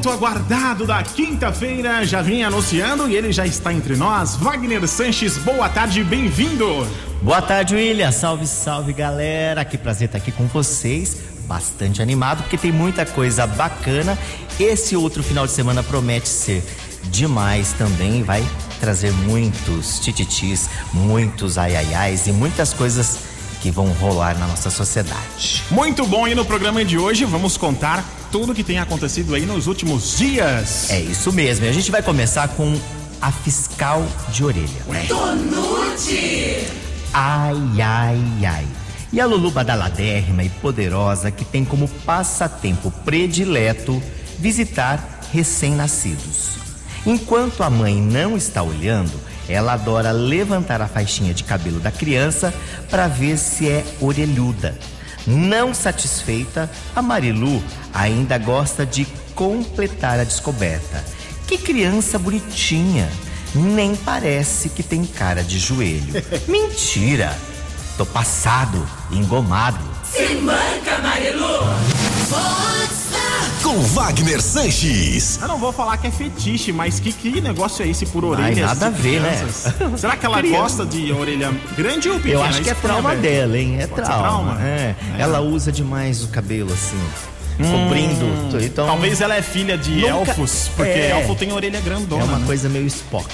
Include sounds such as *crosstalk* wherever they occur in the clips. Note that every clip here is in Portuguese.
muito aguardado da quinta-feira já vinha anunciando e ele já está entre nós. Wagner Sanches, boa tarde, bem-vindo. Boa tarde, William. Salve, salve, galera. Que prazer estar aqui com vocês. Bastante animado porque tem muita coisa bacana. Esse outro final de semana promete ser demais também. Vai trazer muitos tititis, muitos aiaiais e muitas coisas que vão rolar na nossa sociedade. Muito bom, e no programa de hoje vamos contar tudo que tem acontecido aí nos últimos dias. É isso mesmo, e a gente vai começar com a fiscal de orelha. Tonute! Ai, ai, ai. E a Lulu badaladérrima e poderosa que tem como passatempo predileto visitar recém-nascidos. Enquanto a mãe não está olhando, ela adora levantar a faixinha de cabelo da criança para ver se é orelhuda. Não satisfeita, a Marilu ainda gosta de completar a descoberta. Que criança bonitinha! Nem parece que tem cara de joelho. *laughs* Mentira! Tô passado, engomado. Se manca, Marilu! Com Wagner Sanches. Eu não vou falar que é fetiche, mas que, que negócio é esse por orelhas nada de a ver, né? crianças? Será que ela Criança. gosta de orelha grande ou pequena? Eu acho que é foi trauma dela, hein? É Pode trauma. trauma? É. É. Ela usa demais o cabelo assim, cobrindo. Então Talvez ela é filha de Nunca- elfos, porque É. elfo tem orelha grandona. é uma né? coisa meio Spock.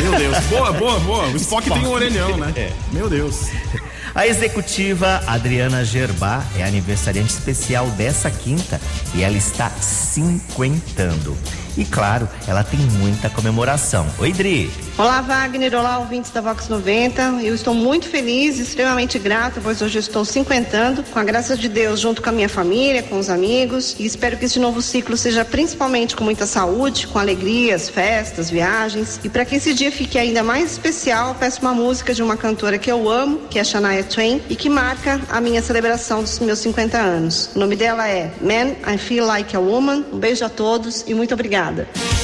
Meu Deus. Boa, boa, boa. O Spock, tem um orelhão, né? É. Meu Deus. A executiva Adriana Gerbá é aniversariante especial dessa quinta e ela está cinquentando. E claro, ela tem muita comemoração. Oi, Dri. Olá, Wagner. Olá, ouvintes da Vox 90. Eu estou muito feliz extremamente grata, pois hoje estou cinquentando, com a graça de Deus, junto com a minha família, com os amigos. E espero que este novo ciclo seja principalmente com muita saúde, com alegrias, festas, viagens. E para que esse dia fique ainda mais especial, peço uma música de uma cantora que eu amo, que é Shania Twain, e que marca a minha celebração dos meus 50 anos. O nome dela é Man, I Feel Like a Woman. Um beijo a todos e muito obrigada. No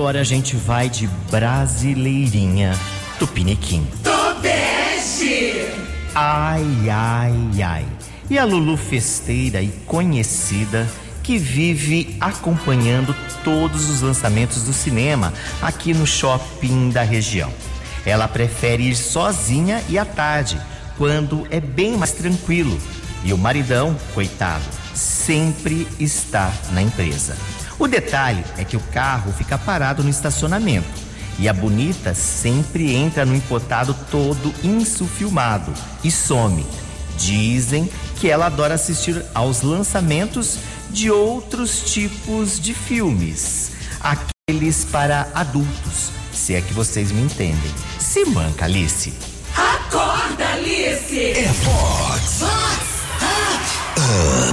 Agora a gente vai de brasileirinha Tupiniquim. Tobeste! Ai, ai, ai. E a Lulu festeira e conhecida que vive acompanhando todos os lançamentos do cinema aqui no shopping da região. Ela prefere ir sozinha e à tarde, quando é bem mais tranquilo. E o maridão, coitado, sempre está na empresa. O detalhe é que o carro fica parado no estacionamento e a bonita sempre entra no empotado todo insufilmado e some. Dizem que ela adora assistir aos lançamentos de outros tipos de filmes. Aqueles para adultos, se é que vocês me entendem. Se manca, Alice. Acorda, Alice! É Vox.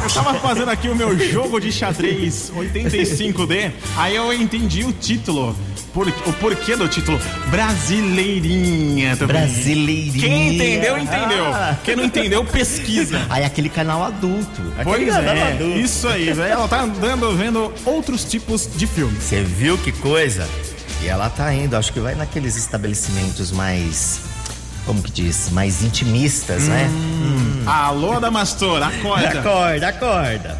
Eu tava fazendo aqui o meu jogo de xadrez 85D, aí eu entendi o título. Por- o porquê do título Brasileirinha também. Brasileirinha. Quem entendeu, entendeu. Ah. Quem não entendeu, pesquisa. Aí aquele canal adulto. Aquele Pois canal é, adulto. isso aí. velho. Ela tá andando vendo outros tipos de filmes. Você viu que coisa? E ela tá indo, acho que vai naqueles estabelecimentos mais. Como que diz? Mais intimistas, né? Alô, Adamastor, acorda. Acorda, acorda.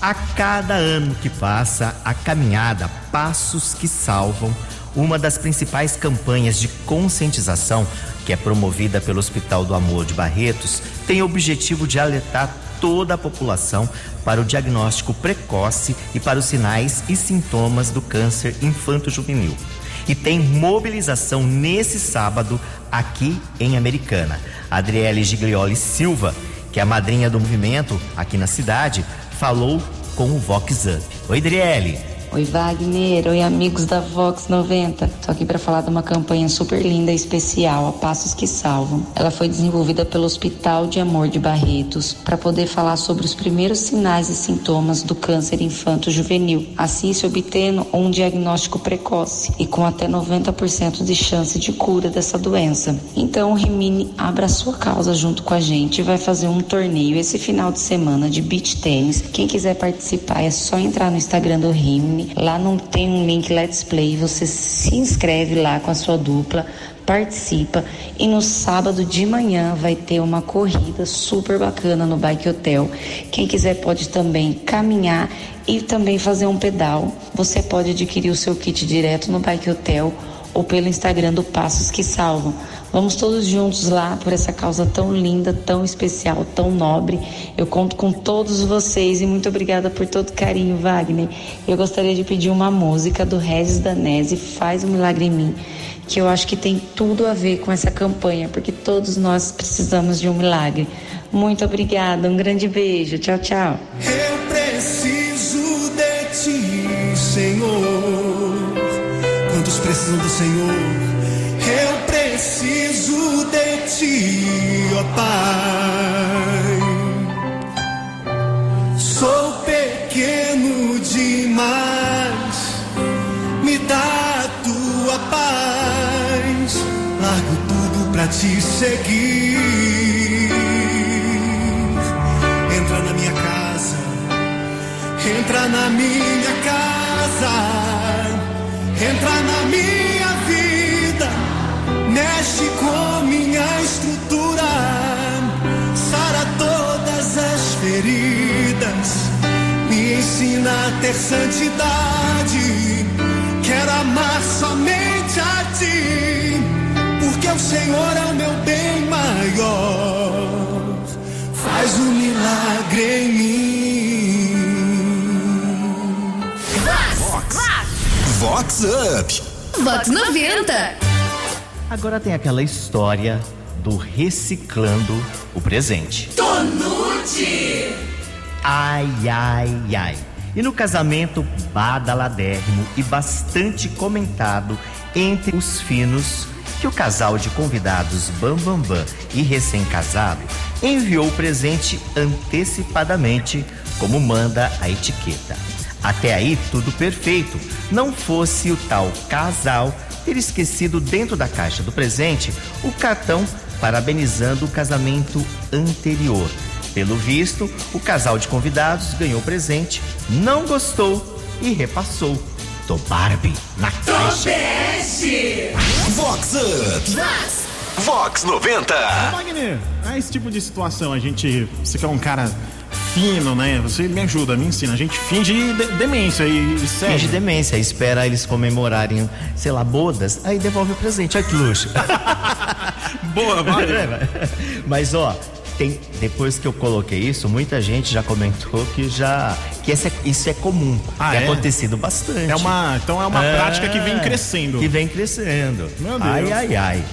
A cada ano que passa, a caminhada Passos que Salvam, uma das principais campanhas de conscientização que é promovida pelo Hospital do Amor de Barretos, tem o objetivo de alertar toda a população para o diagnóstico precoce e para os sinais e sintomas do câncer infanto-juvenil. E tem mobilização nesse sábado aqui em Americana. Adriele Giglioli Silva, que é a madrinha do movimento aqui na cidade, falou com o Vox Up. Oi, Adriele. Oi, Wagner. Oi, amigos da Vox 90. Tô aqui para falar de uma campanha super linda e especial, a Passos que Salvam. Ela foi desenvolvida pelo Hospital de Amor de Barretos para poder falar sobre os primeiros sinais e sintomas do câncer infanto-juvenil, assim se obtendo um diagnóstico precoce e com até 90% de chance de cura dessa doença. Então, Rimini abra sua causa junto com a gente e vai fazer um torneio esse final de semana de beach tênis. Quem quiser participar é só entrar no Instagram do Rimini. Lá não tem um link Let's Play, você se inscreve lá com a sua dupla, participa e no sábado de manhã vai ter uma corrida super bacana no Bike Hotel. Quem quiser pode também caminhar e também fazer um pedal. Você pode adquirir o seu kit direto no Bike Hotel ou pelo Instagram do Passos que Salvam. Vamos todos juntos lá por essa causa tão linda, tão especial, tão nobre. Eu conto com todos vocês e muito obrigada por todo carinho, Wagner. Eu gostaria de pedir uma música do Regis Danese, Faz um Milagre em Mim, que eu acho que tem tudo a ver com essa campanha, porque todos nós precisamos de um milagre. Muito obrigada, um grande beijo. Tchau, tchau. Eu preciso de ti, Senhor. Quantos precisam do Senhor? Eu preciso de ti, ó Pai. Sou pequeno demais, me dá a tua paz. Largo tudo pra te seguir. Entra na minha casa, entra na minha casa, ter santidade. Quero amar somente a ti, porque o Senhor é o meu bem maior. Faz um milagre em mim. Vox Up. Vox 90. Agora tem aquela história do reciclando o presente. Tonute. Ai, ai, ai. E no casamento badaladérrimo e bastante comentado entre os finos, que o casal de convidados Bambambam Bam Bam e recém-casado enviou o presente antecipadamente, como manda a etiqueta. Até aí tudo perfeito, não fosse o tal casal ter esquecido dentro da caixa do presente o cartão parabenizando o casamento anterior. Pelo visto, o casal de convidados ganhou presente, não gostou e repassou. Tô Barbie na caixa. Vox Up. Vox 90. Wagner, a esse tipo de situação, a gente. Você que é um cara fino, né? Você me ajuda, me ensina. A gente finge de- demência e, e sério. Finge demência, espera eles comemorarem, sei lá, bodas, aí devolve o presente. Olha que luxo. *laughs* Boa, vai. *laughs* Mas ó, tem, depois que eu coloquei isso, muita gente já comentou que já que esse é- isso é comum, Ah, tem é? acontecido bastante. É uma, então é uma É, prática que vem crescendo. Que vem crescendo. Meu Deus. Ai, ai, ai.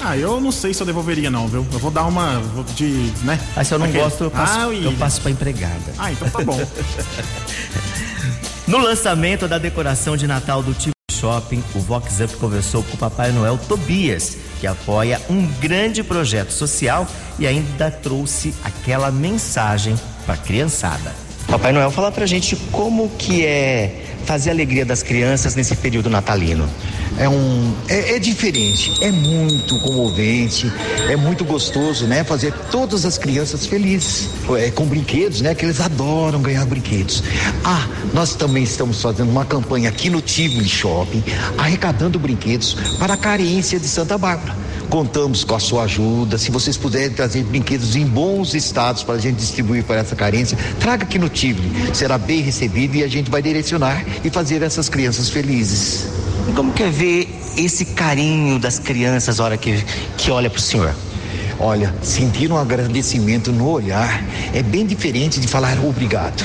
Ah, eu não sei se eu devolveria, não, viu? Eu vou dar uma. De. né? Mas se eu não Aquele- gosto, eu passo, Ah, eu passo pra empregada. Ah, então tá bom. *laughs* No lançamento da decoração de Natal do Tipo Shopping, o Vox Up conversou com o Papai Noel Tobias, que apoia um grande projeto social e ainda trouxe aquela mensagem para a criançada. Papai Noel, fala pra gente como que é fazer a alegria das crianças nesse período natalino. É um é, é, diferente, é muito comovente, é muito gostoso, né? Fazer todas as crianças felizes é, com brinquedos, né? Que eles adoram ganhar brinquedos. Ah, nós também estamos fazendo uma campanha aqui no Tivoli Shopping, arrecadando brinquedos para a carência de Santa Bárbara. Contamos com a sua ajuda. Se vocês puderem trazer brinquedos em bons estados para a gente distribuir para essa carência, traga aqui no Tivoli. Será bem recebido e a gente vai direcionar e fazer essas crianças felizes. E como quer ver esse carinho das crianças hora que, que olha para o senhor? Olha, sentir um agradecimento no olhar é bem diferente de falar obrigado.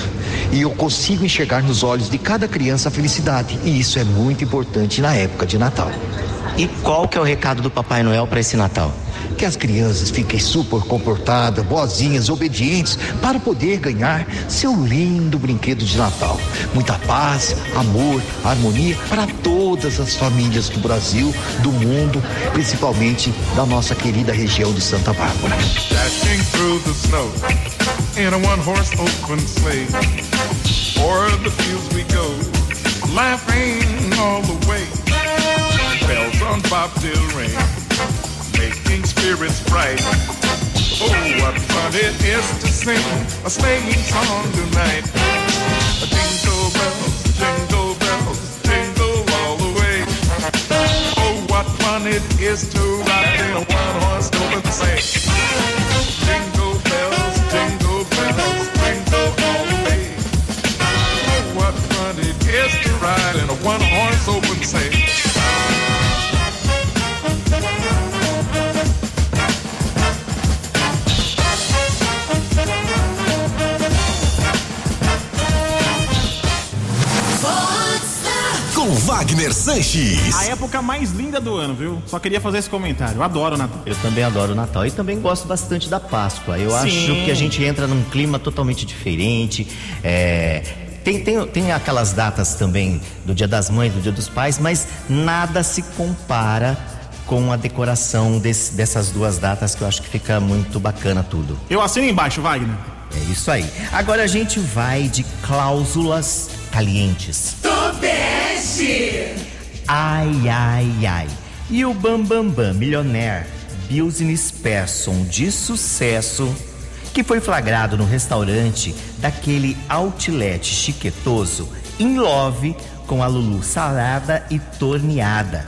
E eu consigo enxergar nos olhos de cada criança a felicidade. E isso é muito importante na época de Natal. E qual que é o recado do Papai Noel para esse Natal? Que as crianças fiquem super comportadas, boazinhas, obedientes, para poder ganhar seu lindo brinquedo de Natal. Muita paz, amor, harmonia para todas as famílias do Brasil, do mundo, principalmente da nossa querida região de Santa Bárbara. Dashing through the snow in a one-horse open sleigh. O'er the fields we go, laughing all the way. On bobtail ring, making spirits bright. Oh, what fun it is to sing a sleighing song tonight. Jingle bells, jingle bells, jingle all the way. Oh, what fun it is to A época mais linda do ano, viu? Só queria fazer esse comentário. Eu adoro o Natal. Eu também adoro o Natal e também gosto bastante da Páscoa. Eu Sim. acho que a gente entra num clima totalmente diferente. É, tem, tem, tem aquelas datas também do Dia das Mães, do Dia dos Pais, mas nada se compara com a decoração desse, dessas duas datas que eu acho que fica muito bacana tudo. Eu assino embaixo, Wagner. É isso aí. Agora a gente vai de cláusulas calientes. Tobeste! Ai, ai, ai. E o Bambambam Bam Bam, milionaire, business person de sucesso, que foi flagrado no restaurante daquele outlet chiquetoso, in love com a Lulu salada e torneada.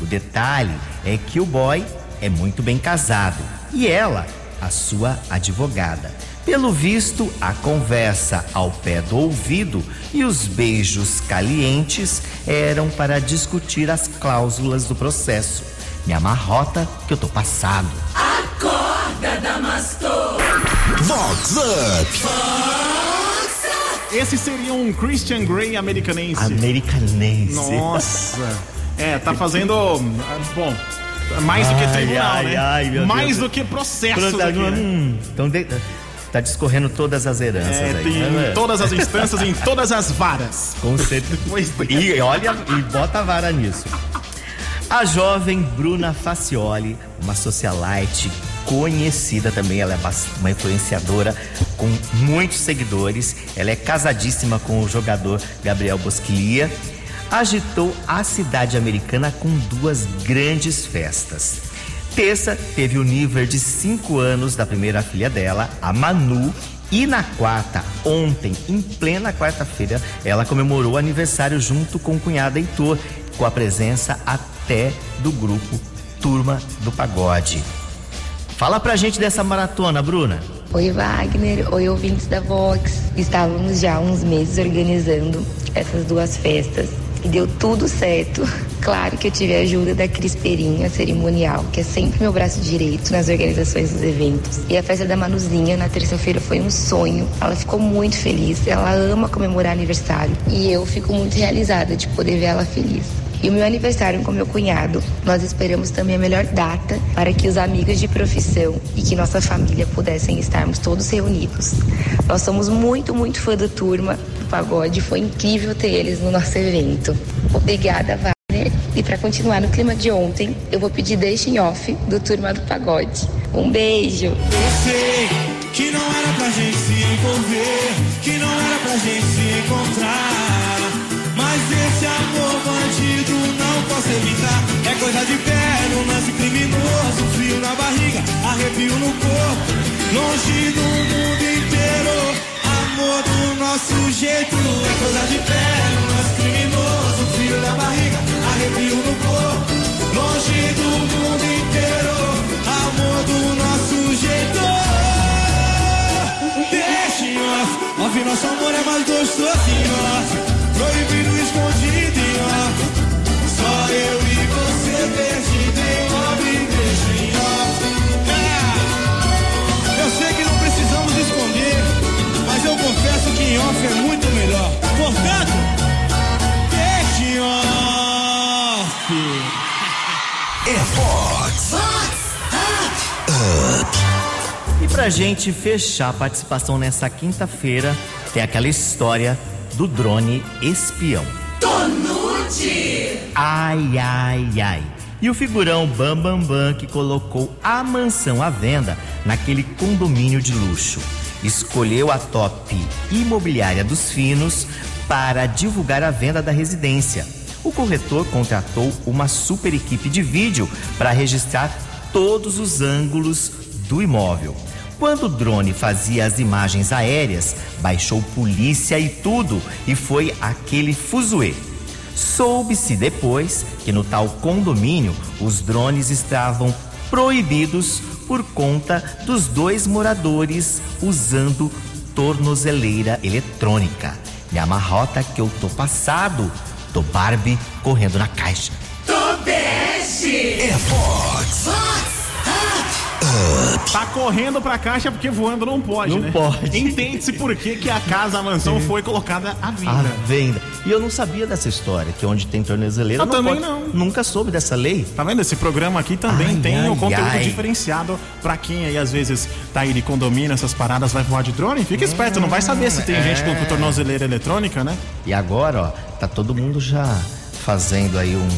O detalhe é que o boy é muito bem casado e ela, a sua advogada. Pelo visto, a conversa ao pé do ouvido e os beijos calientes eram para discutir as cláusulas do processo. Me amarrota que eu tô passado. Acorda, Damastor! Vox Up! Esse seria um Christian Grey americanense. Americanense. Nossa. *laughs* É, tá fazendo. Bom, mais do que tribunal, ai, né? Ai, meu mais Deus. do que processo. Pronto, aqui, né? hum, então de, tá discorrendo todas as heranças É, aí. tem né? todas as instâncias, em todas as varas. *laughs* Com certeza. E olha, e bota a vara nisso. A jovem Bruna Facioli, uma socialite conhecida também, ela é uma influenciadora com muitos seguidores. Ela é casadíssima com o jogador Gabriel Bosquilha. Agitou a cidade americana com duas grandes festas. Terça teve o nível de 5 anos da primeira filha dela, a Manu, e na quarta, ontem, em plena quarta-feira, ela comemorou o aniversário junto com o cunhado Heitor, com a presença até do grupo Turma do Pagode. Fala pra gente dessa maratona, Bruna. Oi, Wagner. Oi, ouvintes da Vox. Estávamos já há uns meses organizando essas duas festas e deu tudo certo. Claro que eu tive a ajuda da Cris Perinha, cerimonial, que é sempre meu braço direito nas organizações dos eventos. E a festa da Manuzinha na terça-feira foi um sonho. Ela ficou muito feliz. Ela ama comemorar aniversário e eu fico muito realizada de poder ver ela feliz. E o meu aniversário com meu cunhado, nós esperamos também a melhor data para que os amigos de profissão e que nossa família pudessem estarmos todos reunidos. Nós somos muito, muito fã da turma pagode, foi incrível ter eles no nosso evento. Obrigada, Wagner. E para continuar no clima de ontem, eu vou pedir Deixem Off do Turma do Pagode. Um beijo! Eu sei que não era pra gente se envolver, que não era pra gente se encontrar. Mas esse amor bandido não posso evitar. coisa de pé, no lance criminoso, frio na barriga, arrepio no corpo, longe do mundo inteiro, amor do nosso jeito. É coisa de pé, no lance criminoso, frio na barriga, arrepio no corpo, longe do mundo inteiro, amor do nosso jeito. Deixa em off, off, nosso amor é mais gostoso off, proibido, escondido pra gente fechar a participação nessa quinta-feira, tem aquela história do drone espião. Tonute. Ai, ai, ai. E o figurão Bam Bam Bam que colocou a mansão à venda naquele condomínio de luxo. Escolheu a top imobiliária dos finos para divulgar a venda da residência. O corretor contratou uma super equipe de vídeo para registrar todos os ângulos do imóvel. Quando o drone fazia as imagens aéreas, baixou polícia e tudo e foi aquele fuzuê. Soube-se depois que no tal condomínio os drones estavam proibidos por conta dos dois moradores usando tornozeleira eletrônica. Me amarrota que eu tô passado, tô Barbie correndo na caixa. Tobeste. É Fox. Tá correndo pra caixa porque voando não pode, Não né? pode. Entende-se por que, que a casa, a mansão foi colocada à À venda. venda. E eu não sabia dessa história, que onde tem tornozeleira Eu também pode. não. Nunca soube dessa lei. Tá vendo? Esse programa aqui também Ai, tem ai, um conteúdo ai. diferenciado pra quem aí às vezes tá aí de condomínio, essas paradas, vai voar de drone. Fica esperto, não vai saber se tem é. gente com tornozeleira eletrônica, né? E agora, ó, tá todo mundo já fazendo aí um,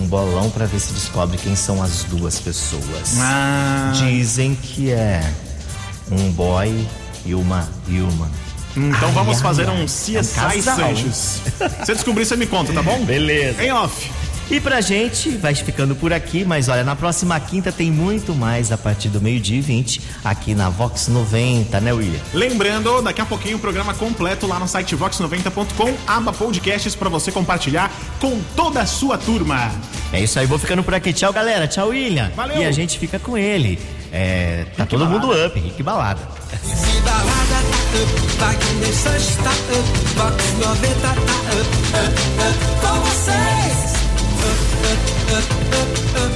um bolão pra ver se descobre quem são as duas pessoas. Ah. Dizem que é um boy e uma uma. Então Ai, vamos ai, fazer ai. um É um CSI. Sanches. Se *laughs* descobrir, você me conta, tá bom? Beleza. Em off. E pra gente, vai ficando por aqui, mas olha, na próxima quinta tem muito mais a partir do meio-dia e 20 aqui na Vox 90, né, William? Lembrando, daqui a pouquinho o programa completo lá no site vox90.com, aba podcasts pra você compartilhar com toda a sua turma. É isso aí, vou ficando por aqui. Tchau, galera. Tchau, William. Valeu. E a gente fica com ele. É, tá todo mundo up, Rick Balada. Se balada tá up, Wagner Sanches tá up, Vox 90 tá up, up, up, com vocês. up, up, up, up.